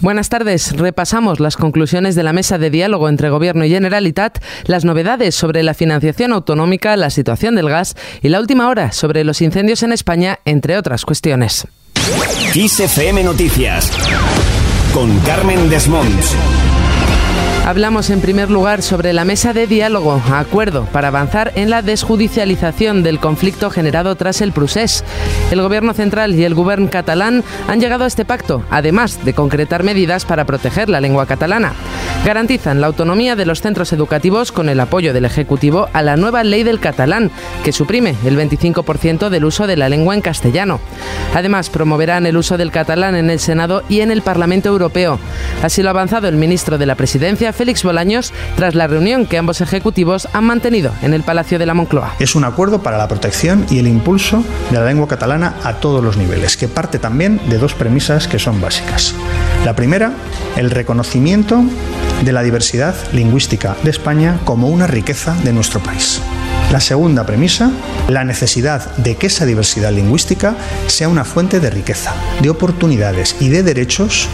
Buenas tardes. Repasamos las conclusiones de la mesa de diálogo entre Gobierno y Generalitat, las novedades sobre la financiación autonómica, la situación del gas y la última hora sobre los incendios en España, entre otras cuestiones. Noticias con Carmen. Hablamos en primer lugar sobre la mesa de diálogo, acuerdo para avanzar en la desjudicialización del conflicto generado tras el procés. El Gobierno central y el Gobierno catalán han llegado a este pacto, además de concretar medidas para proteger la lengua catalana. Garantizan la autonomía de los centros educativos con el apoyo del Ejecutivo a la nueva ley del catalán, que suprime el 25% del uso de la lengua en castellano. Además, promoverán el uso del catalán en el Senado y en el Parlamento Europeo. Así lo ha avanzado el ministro de la Presidencia, Félix Bolaños tras la reunión que ambos ejecutivos han mantenido en el Palacio de la Moncloa. Es un acuerdo para la protección y el impulso de la lengua catalana a todos los niveles, que parte también de dos premisas que son básicas. La primera, el reconocimiento de la diversidad lingüística de España como una riqueza de nuestro país. La segunda premisa, la necesidad de que esa diversidad lingüística sea una fuente de riqueza, de oportunidades y de derechos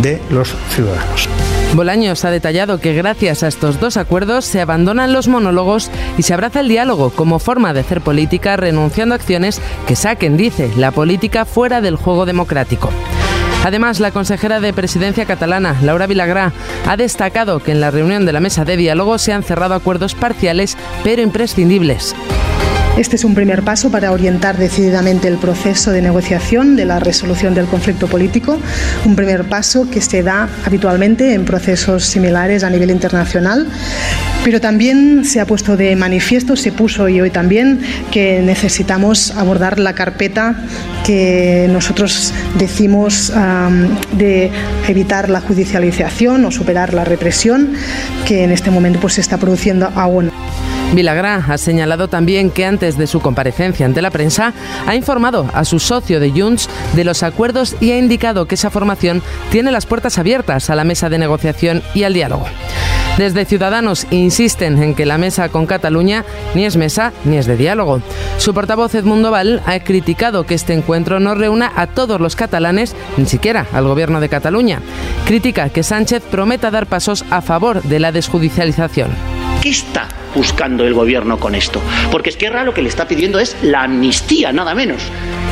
de los ciudadanos. Bolaños ha detallado que gracias a estos dos acuerdos se abandonan los monólogos y se abraza el diálogo como forma de hacer política renunciando a acciones que saquen, dice, la política fuera del juego democrático. Además, la consejera de Presidencia catalana, Laura Vilagrá, ha destacado que en la reunión de la mesa de diálogo se han cerrado acuerdos parciales pero imprescindibles. Este es un primer paso para orientar decididamente el proceso de negociación de la resolución del conflicto político, un primer paso que se da habitualmente en procesos similares a nivel internacional, pero también se ha puesto de manifiesto, se puso y hoy también, que necesitamos abordar la carpeta que nosotros decimos de evitar la judicialización o superar la represión que en este momento pues, se está produciendo aún. Vilagrá ha señalado también que antes de su comparecencia ante la prensa ha informado a su socio de Junts de los acuerdos y ha indicado que esa formación tiene las puertas abiertas a la mesa de negociación y al diálogo. Desde Ciudadanos insisten en que la mesa con Cataluña ni es mesa ni es de diálogo. Su portavoz Edmundo Val ha criticado que este encuentro no reúna a todos los catalanes, ni siquiera al gobierno de Cataluña. Critica que Sánchez prometa dar pasos a favor de la desjudicialización. ¿Qué está buscando el gobierno con esto? Porque Esquerra lo que le está pidiendo es la amnistía, nada menos.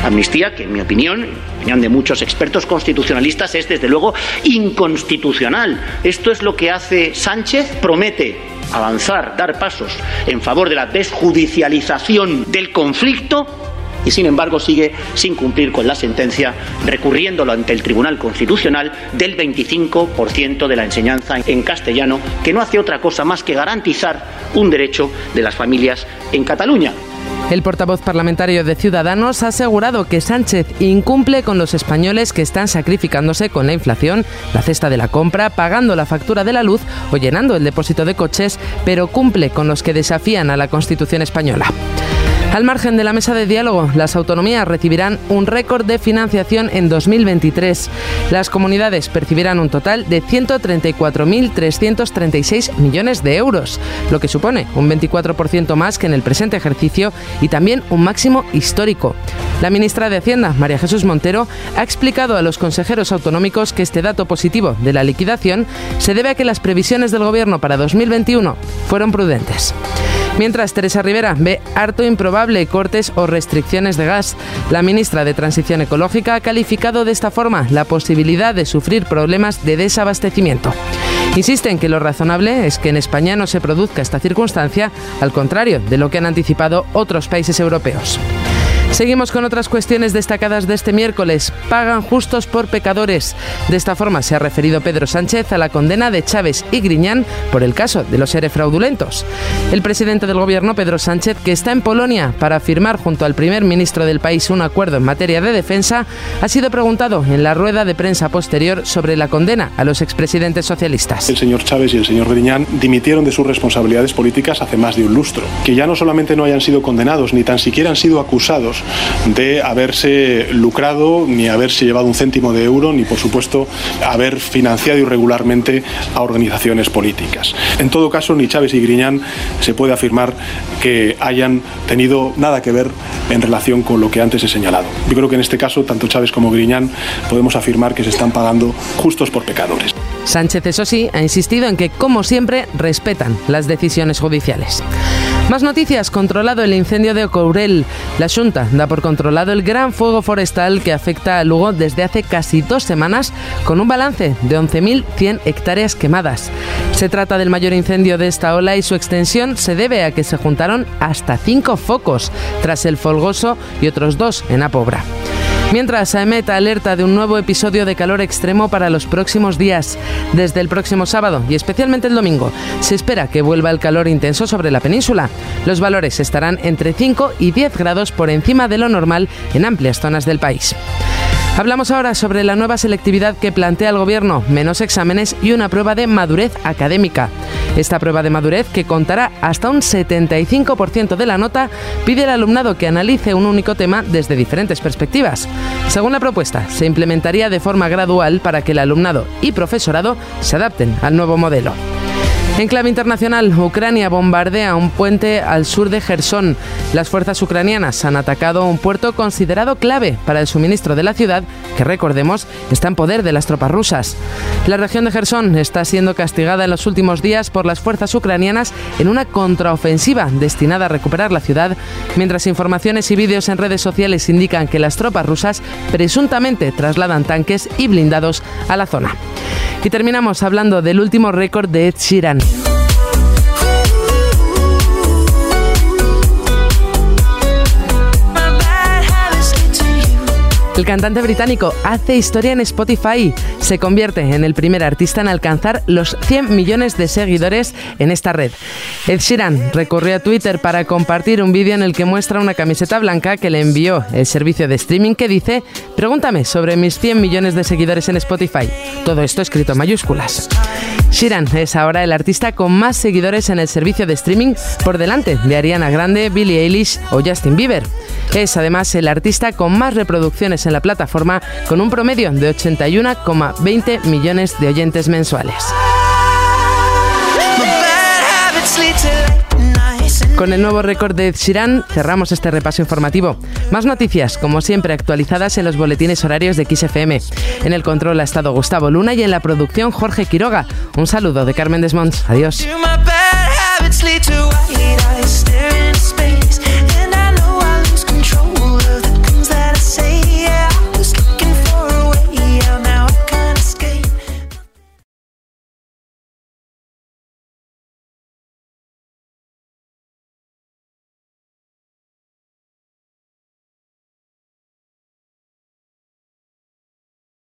Amnistía que, en mi opinión, en opinión de muchos expertos constitucionalistas, es desde luego inconstitucional. Esto es lo que hace Sánchez, promete avanzar, dar pasos en favor de la desjudicialización del conflicto y sin embargo sigue sin cumplir con la sentencia, recurriéndolo ante el Tribunal Constitucional del 25% de la enseñanza en castellano, que no hace otra cosa más que garantizar un derecho de las familias en Cataluña. El portavoz parlamentario de Ciudadanos ha asegurado que Sánchez incumple con los españoles que están sacrificándose con la inflación, la cesta de la compra, pagando la factura de la luz o llenando el depósito de coches, pero cumple con los que desafían a la Constitución española. Al margen de la mesa de diálogo, las autonomías recibirán un récord de financiación en 2023. Las comunidades percibirán un total de 134.336 millones de euros, lo que supone un 24% más que en el presente ejercicio y también un máximo histórico. La ministra de Hacienda, María Jesús Montero, ha explicado a los consejeros autonómicos que este dato positivo de la liquidación se debe a que las previsiones del Gobierno para 2021 fueron prudentes. Mientras Teresa Rivera ve harto improbable cortes o restricciones de gas, la ministra de Transición Ecológica ha calificado de esta forma la posibilidad de sufrir problemas de desabastecimiento. Insiste en que lo razonable es que en España no se produzca esta circunstancia, al contrario de lo que han anticipado otros países europeos. Seguimos con otras cuestiones destacadas de este miércoles. Pagan justos por pecadores. De esta forma se ha referido Pedro Sánchez a la condena de Chávez y Griñán por el caso de los seres fraudulentos. El presidente del gobierno, Pedro Sánchez, que está en Polonia para firmar junto al primer ministro del país un acuerdo en materia de defensa, ha sido preguntado en la rueda de prensa posterior sobre la condena a los expresidentes socialistas. El señor Chávez y el señor Griñán dimitieron de sus responsabilidades políticas hace más de un lustro. Que ya no solamente no hayan sido condenados, ni tan siquiera han sido acusados de haberse lucrado, ni haberse llevado un céntimo de euro, ni por supuesto haber financiado irregularmente a organizaciones políticas. En todo caso, ni Chávez y Griñán se puede afirmar que hayan tenido nada que ver en relación con lo que antes he señalado. Yo creo que en este caso, tanto Chávez como Griñán podemos afirmar que se están pagando justos por pecadores. Sánchez, eso sí, ha insistido en que, como siempre, respetan las decisiones judiciales. Más noticias, controlado el incendio de Ocourel. La Junta da por controlado el gran fuego forestal que afecta a Lugo desde hace casi dos semanas, con un balance de 11.100 hectáreas quemadas. Se trata del mayor incendio de esta ola y su extensión se debe a que se juntaron hasta cinco focos, tras el Folgoso y otros dos en Apobra. Mientras, AEMET alerta de un nuevo episodio de calor extremo para los próximos días. Desde el próximo sábado y especialmente el domingo, se espera que vuelva el calor intenso sobre la península. Los valores estarán entre 5 y 10 grados por encima de lo normal en amplias zonas del país. Hablamos ahora sobre la nueva selectividad que plantea el Gobierno, menos exámenes y una prueba de madurez académica. Esta prueba de madurez, que contará hasta un 75% de la nota, pide al alumnado que analice un único tema desde diferentes perspectivas. Según la propuesta, se implementaría de forma gradual para que el alumnado y profesorado se adapten al nuevo modelo. En clave internacional, Ucrania bombardea un puente al sur de Gerson. Las fuerzas ucranianas han atacado un puerto considerado clave para el suministro de la ciudad, que recordemos está en poder de las tropas rusas. La región de Gerson está siendo castigada en los últimos días por las fuerzas ucranianas en una contraofensiva destinada a recuperar la ciudad, mientras informaciones y vídeos en redes sociales indican que las tropas rusas presuntamente trasladan tanques y blindados a la zona. Y terminamos hablando del último récord de Ed. El cantante británico hace historia en Spotify. Se convierte en el primer artista en alcanzar los 100 millones de seguidores en esta red. Ed Sheeran recurrió a Twitter para compartir un vídeo en el que muestra una camiseta blanca que le envió el servicio de streaming que dice, pregúntame sobre mis 100 millones de seguidores en Spotify. Todo esto escrito en mayúsculas. Sheeran es ahora el artista con más seguidores en el servicio de streaming por delante de Ariana Grande, Billie Eilish o Justin Bieber. Es además el artista con más reproducciones en la plataforma con un promedio de 81,20 millones de oyentes mensuales. Con el nuevo récord de Ed cerramos este repaso informativo. Más noticias, como siempre, actualizadas en los boletines horarios de XFM. En el control ha estado Gustavo Luna y en la producción Jorge Quiroga. Un saludo de Carmen Desmonts. Adiós.